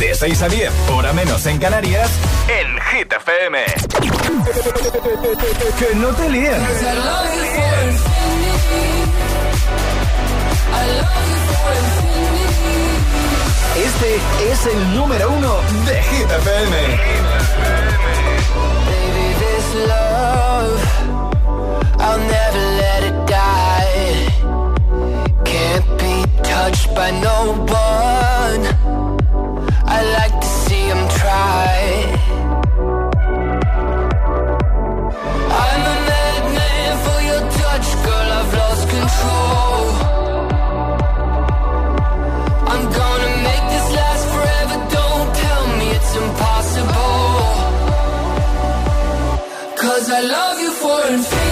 De 6 a 10, hora menos en Canarias, en Hit FM. Que no te líen. Este es el número uno de Hit FM. Baby, this love, I'll never let it die. Can't be touched by no one. I like to try. I'm a madman for your touch, girl. I've lost control. I'm gonna make this last forever. Don't tell me it's impossible. Cause I love you for infinity.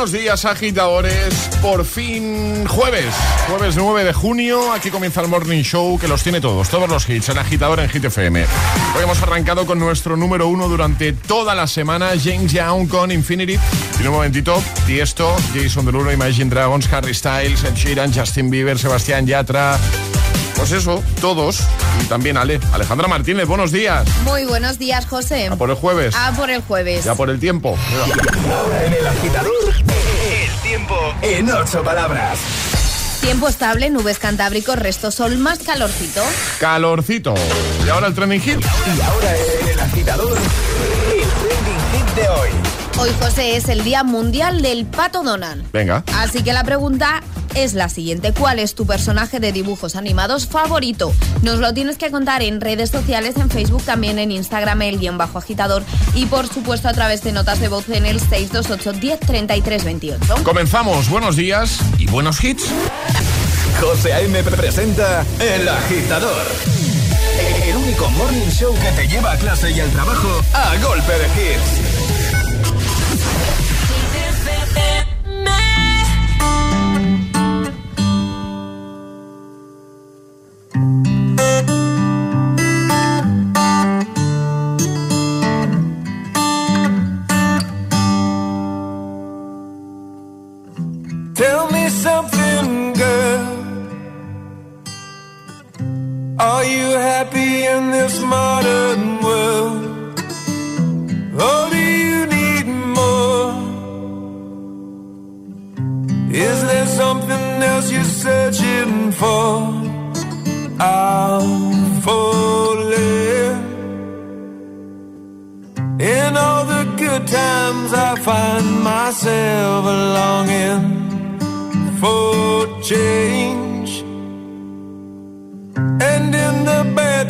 Buenos días, agitadores. Por fin jueves, jueves 9 de junio. Aquí comienza el Morning Show que los tiene todos, todos los hits en agitador en Hit FM. Hoy hemos arrancado con nuestro número uno durante toda la semana, James Young con Infinity. Y un momentito, Tiesto, Jason Derulo, Imagine Dragons, Harry Styles, Ed Sheeran, Justin Bieber, Sebastián Yatra. Pues eso, todos. Y también Ale. Alejandra Martínez, buenos días. Muy buenos días, José. A por el jueves. A por el jueves. Ya por el tiempo. Ahora en el agitador, el tiempo en ocho palabras. Tiempo estable, nubes cantábricos, resto sol, más calorcito. Calorcito. Y ahora el trending hit. Y ahora en el agitador, el trending hit de hoy. Hoy, José, es el Día Mundial del Pato Donald. Venga. Así que la pregunta es la siguiente. ¿Cuál es tu personaje de dibujos animados favorito? Nos lo tienes que contar en redes sociales, en Facebook, también en Instagram, el guion bajo agitador y por supuesto a través de notas de voz en el 628 10 33 28. Comenzamos. Buenos días y buenos hits. José A.M. presenta El Agitador. El único morning show que te lleva a clase y al trabajo a golpe de hits. Happy in this modern world? Or do you need more? Is there something else you're searching for? I'm falling. In all the good times, I find myself longing for change.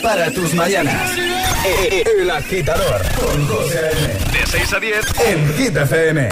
Para tus mañanas. E- El Agitador con José A.M. De 6 a 10 en Hit FM.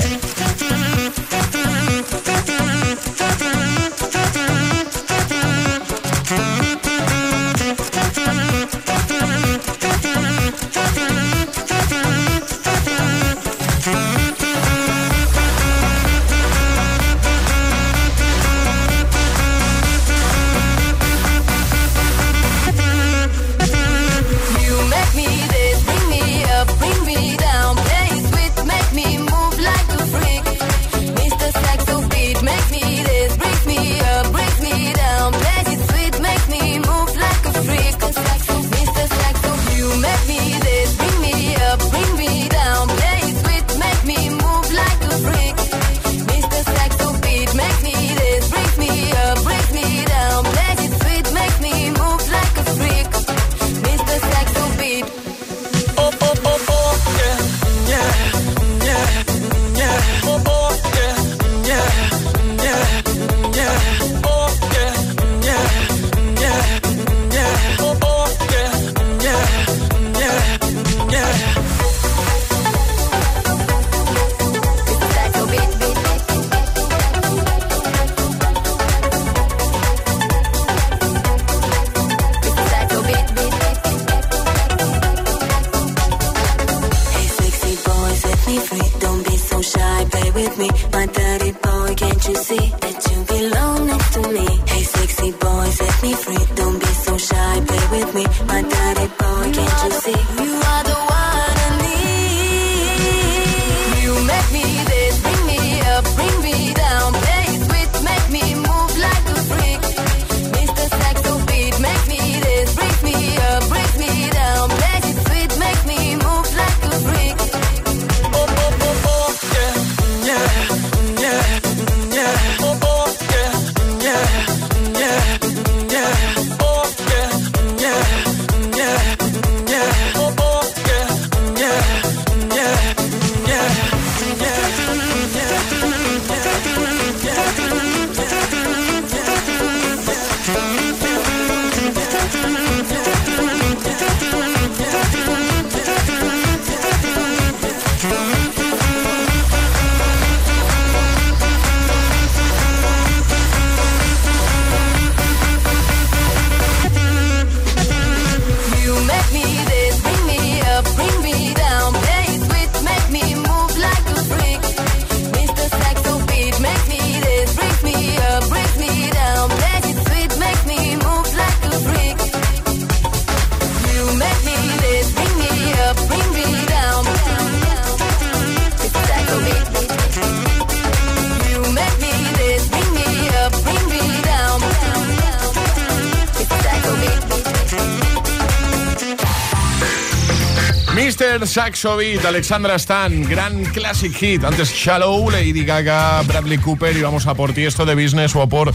Mr. Saxo Beat, Alexandra Stan, gran classic hit. Antes Shallow, Lady Gaga, Bradley Cooper y vamos a por ti esto de Business o a por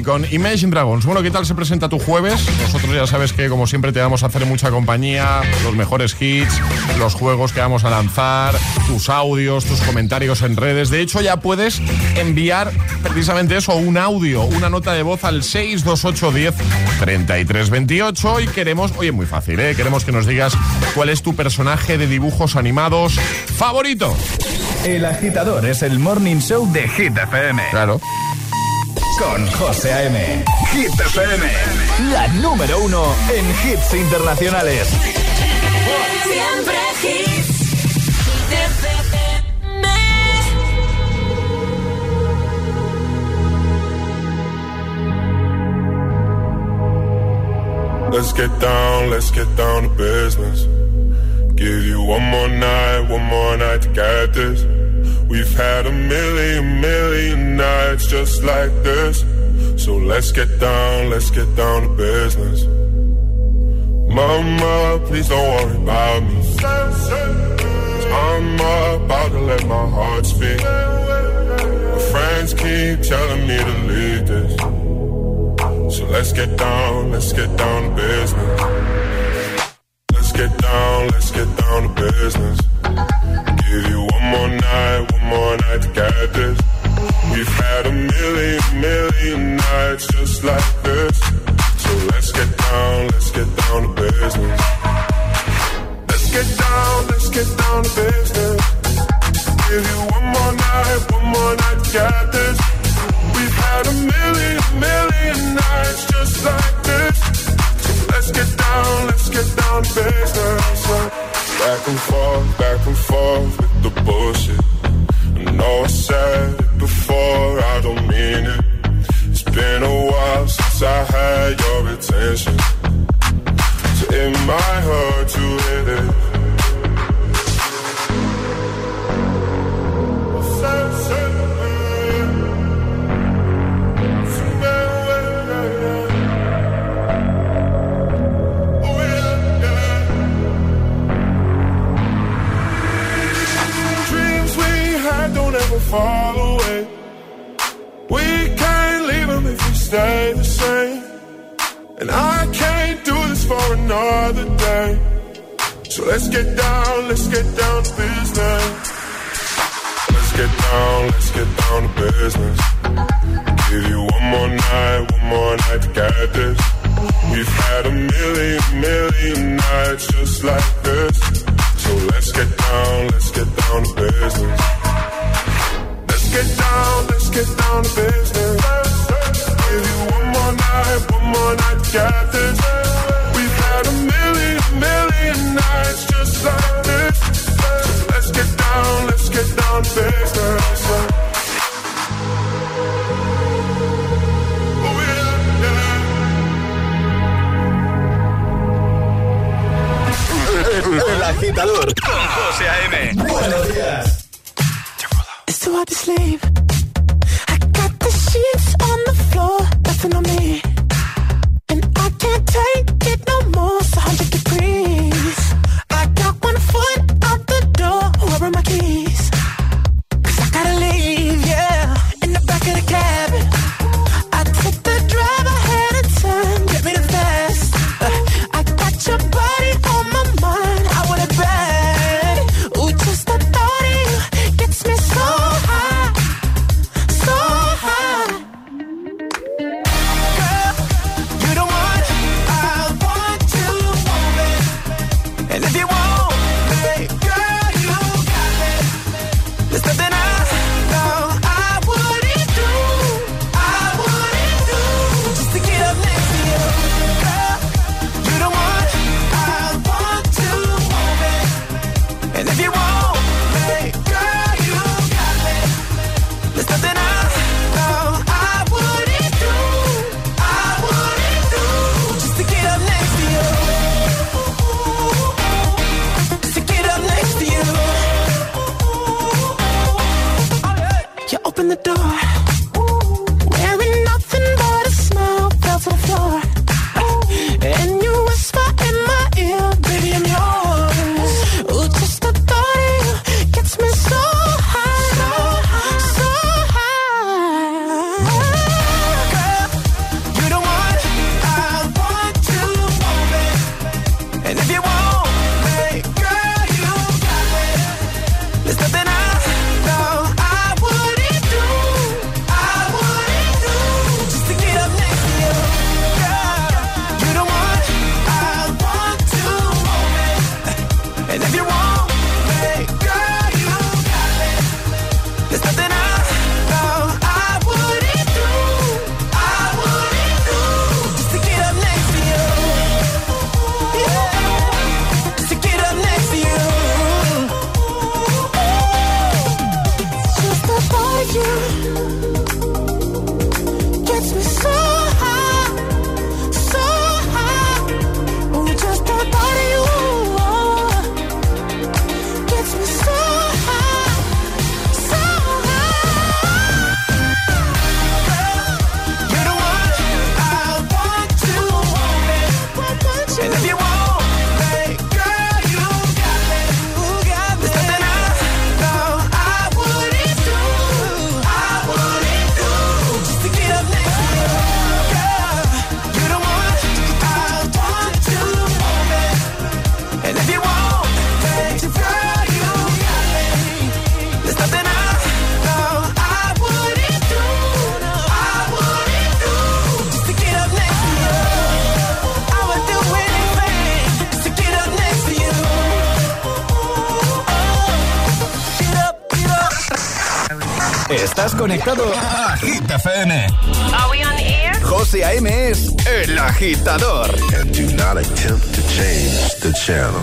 Con Imagine Dragons. Bueno, ¿qué tal se presenta tu jueves? Nosotros ya sabes que como siempre te vamos a hacer mucha compañía, los mejores hits, los juegos que vamos a lanzar, tus audios, tus comentarios en redes. De hecho, ya puedes enviar precisamente eso, un audio, una nota de voz al 62810 3328 y queremos, oye, muy fácil, ¿eh? Queremos que nos digas cuál es tu personaje de dibujos animados favorito. El agitador es el morning show de Hit FM. Claro. Con José A.M. Hit FM. La número uno en hits internacionales. Siempre hits. Let's get down, let's get down to business. Give you one more night, one more night to get this. We've had a million, million nights just like this. So let's get down, let's get down to business. Mama, please don't worry about me. I'm about to let my heart speak. My friends keep telling me to leave this. So let's get down, let's get down to business. Let's get down, let's get down to business. con José A.M. Let's FM. Are we on air? José A.M. es el agitador. And do not attempt to change the channel.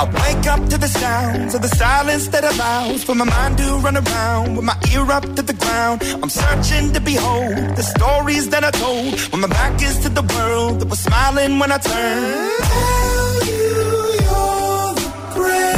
I wake up to the sounds of the silence that allows for my mind to run around with my ear up to the ground. I'm searching to behold the stories that I told when my back is to the world that was smiling when I turned break.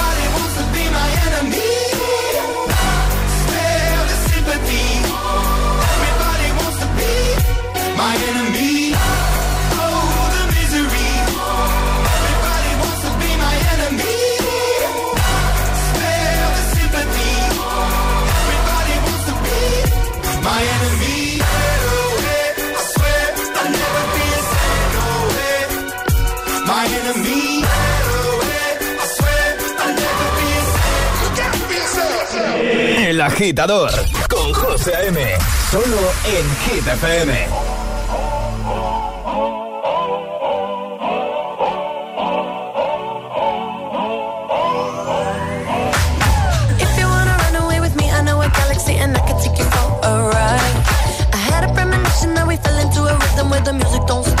con José A.M. Solo en Hit I galaxy had a premonition that we fell into a rhythm where the music don't stop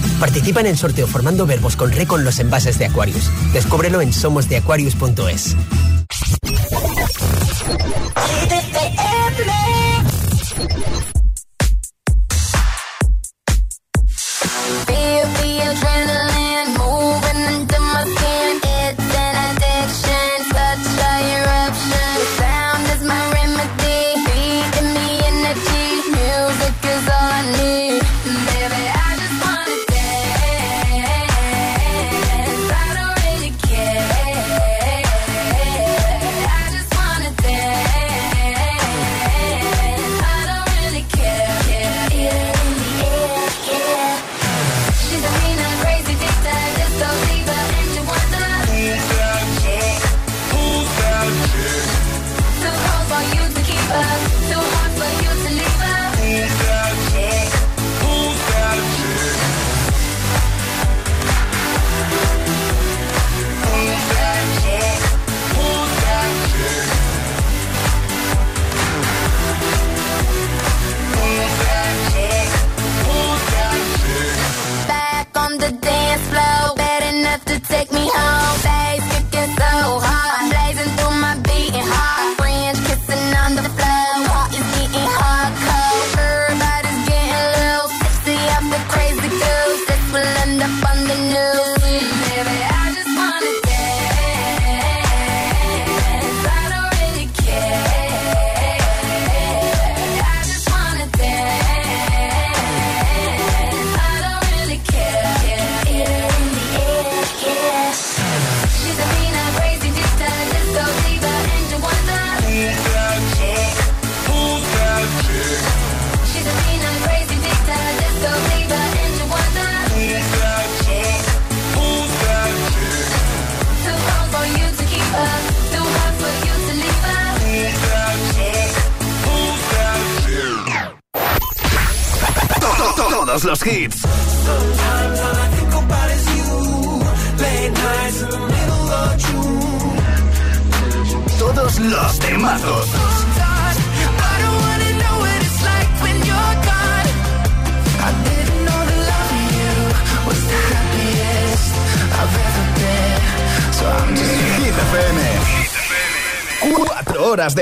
Participa en el sorteo formando verbos con re con los envases de Aquarius. Descúbrelo en somosdeaquarius.es.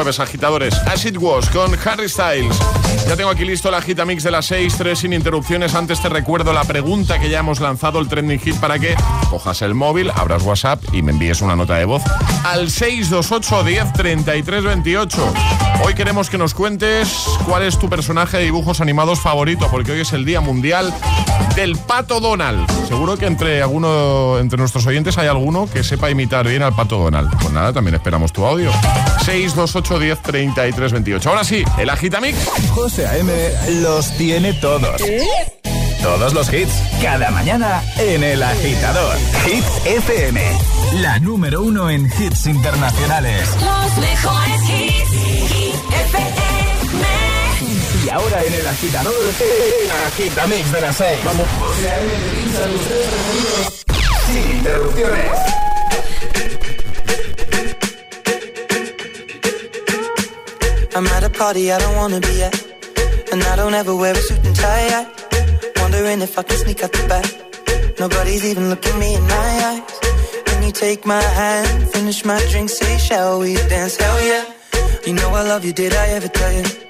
jueves, agitadores. As It Was con Harry Styles. Ya tengo aquí listo la gita mix de las 6, 3 sin interrupciones. Antes te recuerdo la pregunta que ya hemos lanzado, el trending hit, para que cojas el móvil, abras WhatsApp y me envíes una nota de voz al 628 10 33 28. Hoy queremos que nos cuentes cuál es tu personaje de dibujos animados favorito, porque hoy es el Día Mundial del Pato Donald. Seguro que entre alguno, entre nuestros oyentes hay alguno que sepa imitar bien al Pato Donald. Pues nada, también esperamos tu audio. 628 10 33 28. Ahora sí, el Agitamix. José A.M. los tiene todos. Todos los hits, cada mañana en El Agitador. Hit FM, la número uno en hits internacionales. Los mejores hits. Ahora en El Agitador, de las 6. Vamos. Sin interrupciones. I'm at a party I don't wanna be at. And I don't ever wear a suit and tie. Wondering if I can sneak out the back. Nobody's even looking me in my eyes. When you take my hand, finish my drink, say, shall we dance? Hell yeah. You know I love you, did I ever tell you?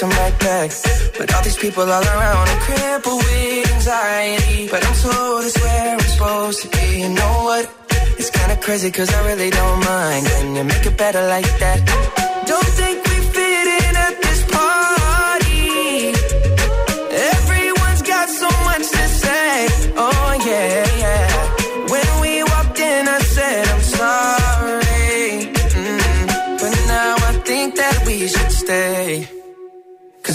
Rather them right back. But all these people all around, I'm crippled with anxiety. But I'm told it's where I'm supposed to be. You know what? It's kinda crazy cause I really don't mind. Can you make it better like that? Don't think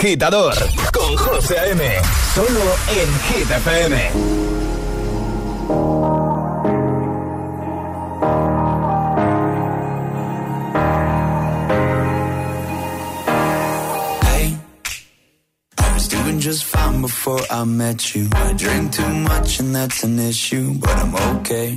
Agitador con José A.M. Solo en Hit FM. Hey, I was doing just fine before I met you. I drink too much and that's an issue, but I'm okay.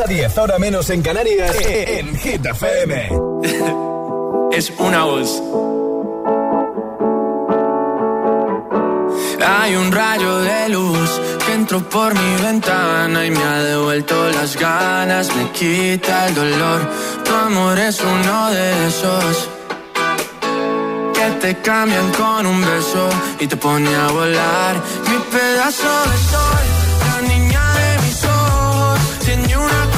a 10, ahora menos en Canarias, e, e, en Hit FM. es una voz. Hay un rayo de luz que entró por mi ventana y me ha devuelto las ganas, me quita el dolor. Tu amor es uno de esos que te cambian con un beso y te pone a volar. Mi pedazo de sol, la niña And you're not.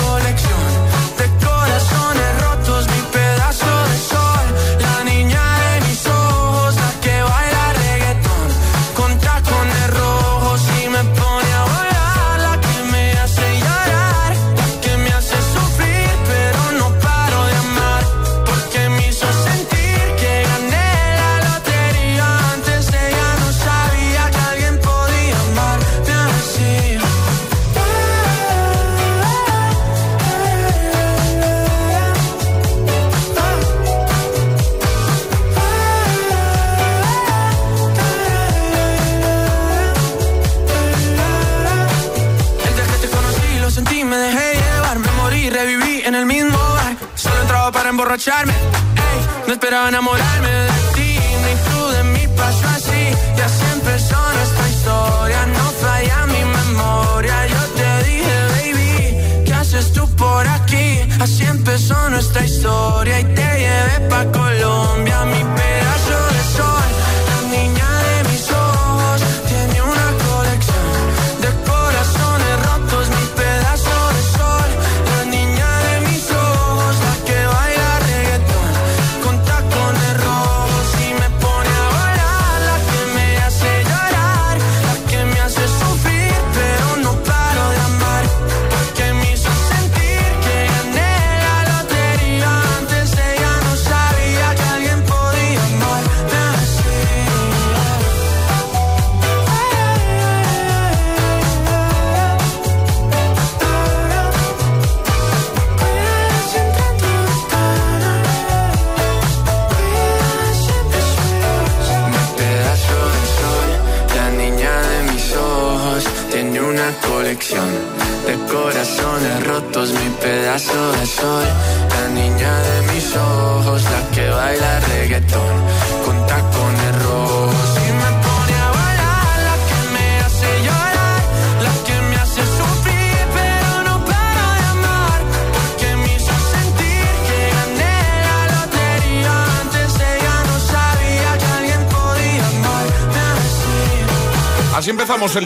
no esperaba enamorarme de ti, ni tú de mi paso así. Ya se empezó nuestra historia, no falla mi memoria. Yo te dije, baby, ¿qué haces tú por aquí? Así empezó nuestra historia y te llevé pa'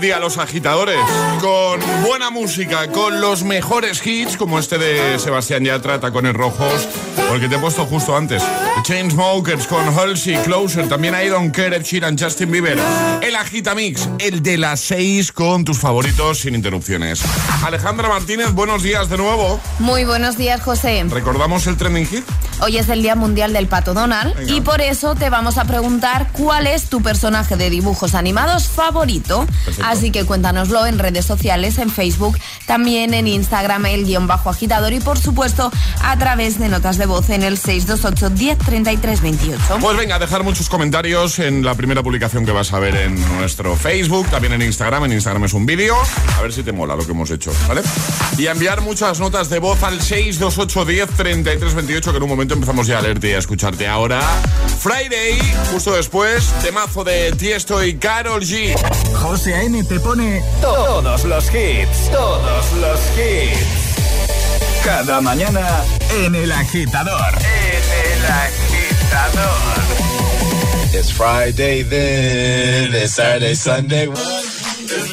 día los agitadores, con buena música, con los mejores hits, como este de Sebastián Yatra, Tacones Rojos, o el que te he puesto justo antes, The Chainsmokers con Halsey, Closer, también I Don't Care, Ed Sheeran, Justin Bieber, el Agitamix, el de las 6 con tus favoritos sin interrupciones. Alejandra Martínez, buenos días de nuevo. Muy buenos días, José. ¿Recordamos el trending hit? Hoy es el Día Mundial del Pato Donald Venga. y por eso te vamos a preguntar cuál es tu personaje de dibujos animados favorito. Así que cuéntanoslo en redes sociales, en Facebook, también en Instagram, el guion bajo agitador y por supuesto a través de notas de voz en el 628 10 33 28. Pues venga, dejar muchos comentarios en la primera publicación que vas a ver en nuestro Facebook, también en Instagram. En Instagram es un vídeo. A ver si te mola lo que hemos hecho, ¿vale? Y a enviar muchas notas de voz al 628 10 33 28, que en un momento empezamos ya a leerte y a escucharte. Ahora, Friday, justo después, temazo de Tiesto y Carol G. José A.M. te pone todos los hits, todos los hits. Cada mañana en el agitador. En el agitador. It's Friday then, it's Saturday, Sunday. It's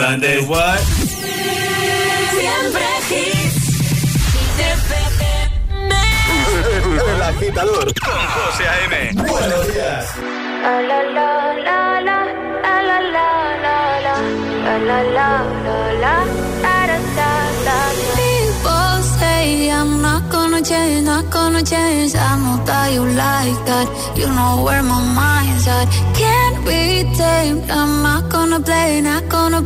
Sunday. What?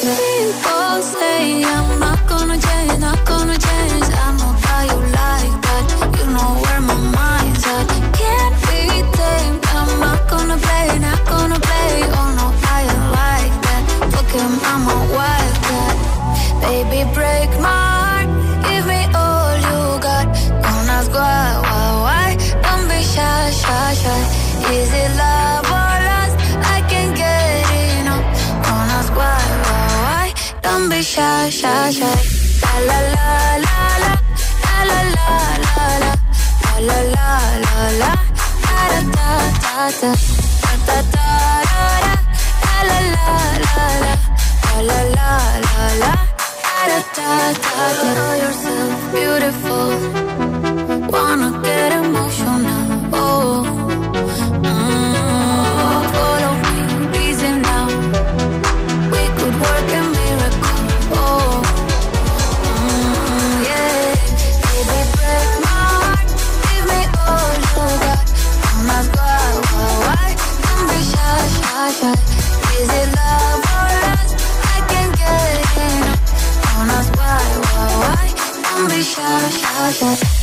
People say I'm not gonna change, not gonna change. I know you like that. You know where my mind's at. Can't. I'm not gonna play, not gonna play. Oh no, I like that. Fuck him, I'm a. Baby, break my Don't be shy, shy, shy. La la la la la la la la la la la la la la da da da da da da da da la la la la la la la la la da da da da know yourself beautiful wanna get emotional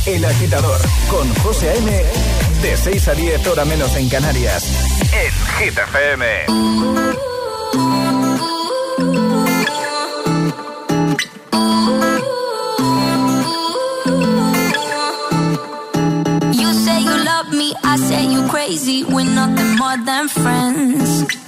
El agitador con José A.M. De 6 a 10 hora menos en Canarias. En Hit FM. You say you love me, I say you crazy. We're nothing more than friends.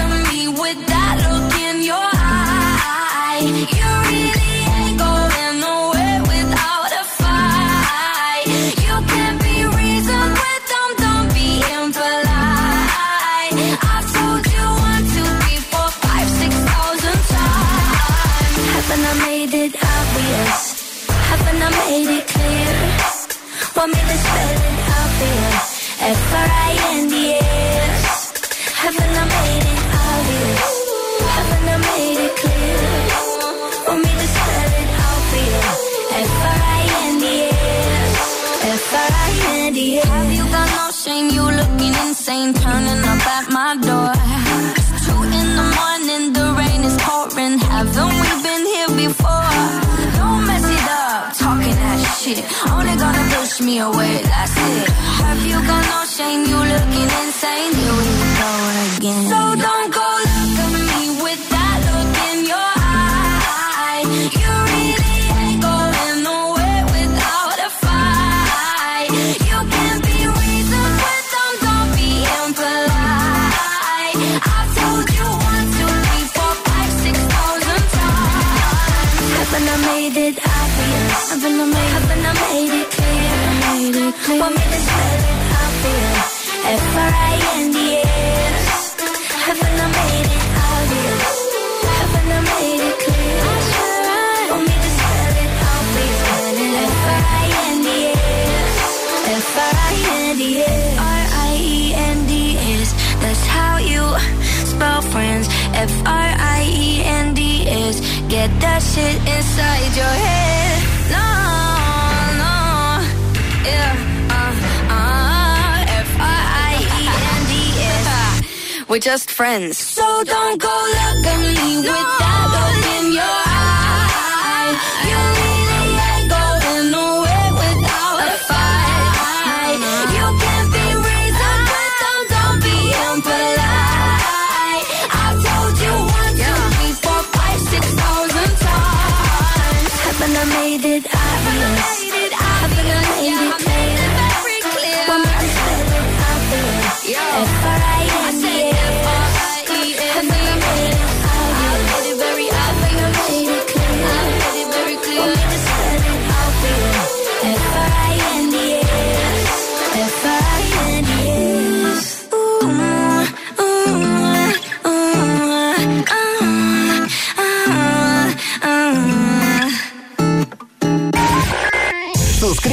made it clear? Want me to spell it out for you? F-R-I-N-D-S. Haven't I made it obvious? Haven't I made it clear? Want me to spell it out for you? F-R-I-N-D-S. F-R-I-N-D-S. Have you got no shame? You looking insane, turning up at my door. It's two in the morning, the rain is pouring. Haven't we been here before? Shit. Only gonna push me away, that's it. Have you got no shame? You looking insane. Here we go again. So don't Have been I made, I've been I made it clear, Want me to spell it how I feel? F R I N D S. Haven't I made it obvious? Haven't I made it clear? I swear I want me to spell it how I feel. F R I N D S. F R I N D S. R I E N D S. That's how you spell friends. F R I E N D S. Get that shit inside your head. We're just friends. So don't go look at me with that look in your eye. You really ain't going nowhere without a fight. You can be reasoned with them, don't be impolite. I've told you one, two, three, four, five, six thousand times. Haven't I made it obvious? indicator. One more time, I feel. I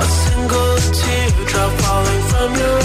A single teardrop falling from your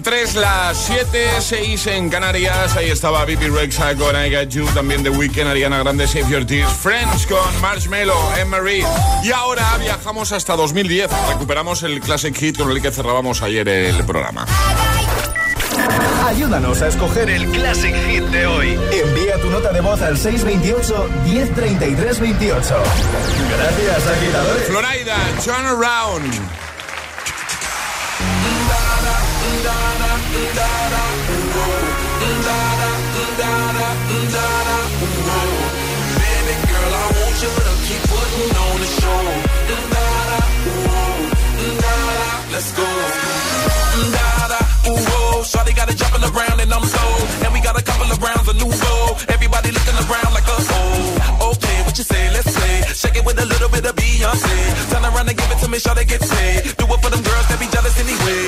you. En 3, las 7, 6 en Canarias. Ahí estaba Bibi Rexa con I Got You. También The Weeknd, Ariana Grande, Save Your Tears. Friends con Marshmello, Anne-Marie. Y ahora viajamos hasta 2010. Recuperamos el Classic Hit con el que cerrábamos ayer el programa. Ayúdanos a escoger el Classic Hit de hoy. Envía tu nota de voz al 628 1033 28. Gracias, agitadores. Florida, Turn Around. Everybody looking around like a oh. Okay, what you say? Let's. Shake it with a little bit of Beyonce. Turn around and give it to me, Shawty get paid. Do it for them girls that be jealous anyway.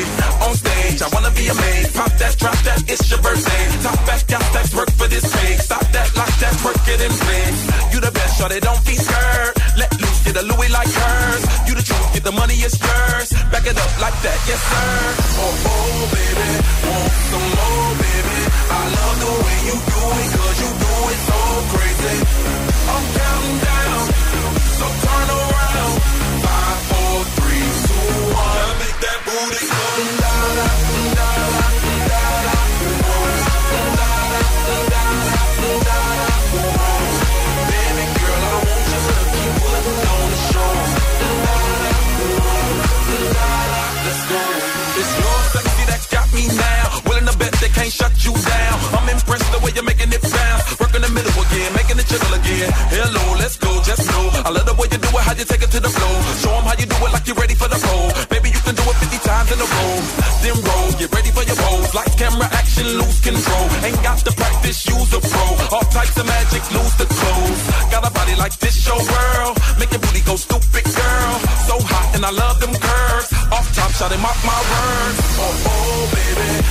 On stage, I wanna be a maid. Pop that, drop that, it's your birthday. Top back, got stacks, work for this pay. Stop that, lock that, work it in place. You the best, Shawty, don't be scared. Let loose, get a Louis like hers. You the truth, get the money, it's yours. Back it up like that, yes sir. Oh, oh, baby, want some more, baby. I love the way you do it, cause you do it so crazy. I'm counting down, Hello, let's go, just know. I love the way you do it, how you take it to the floor. Show 'em how you do it like you're ready for the pole. In a row. Then roll, get ready for your pose. Lights, camera, action, lose control. Ain't got to practice, use a pro. All types of magic, lose the clothes. Got a body like this, show world. Make your booty go stupid, girl. So hot, and I love them curves. Off top, shot him mark my words. Oh, oh, baby,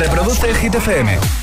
Reproduce Hit FM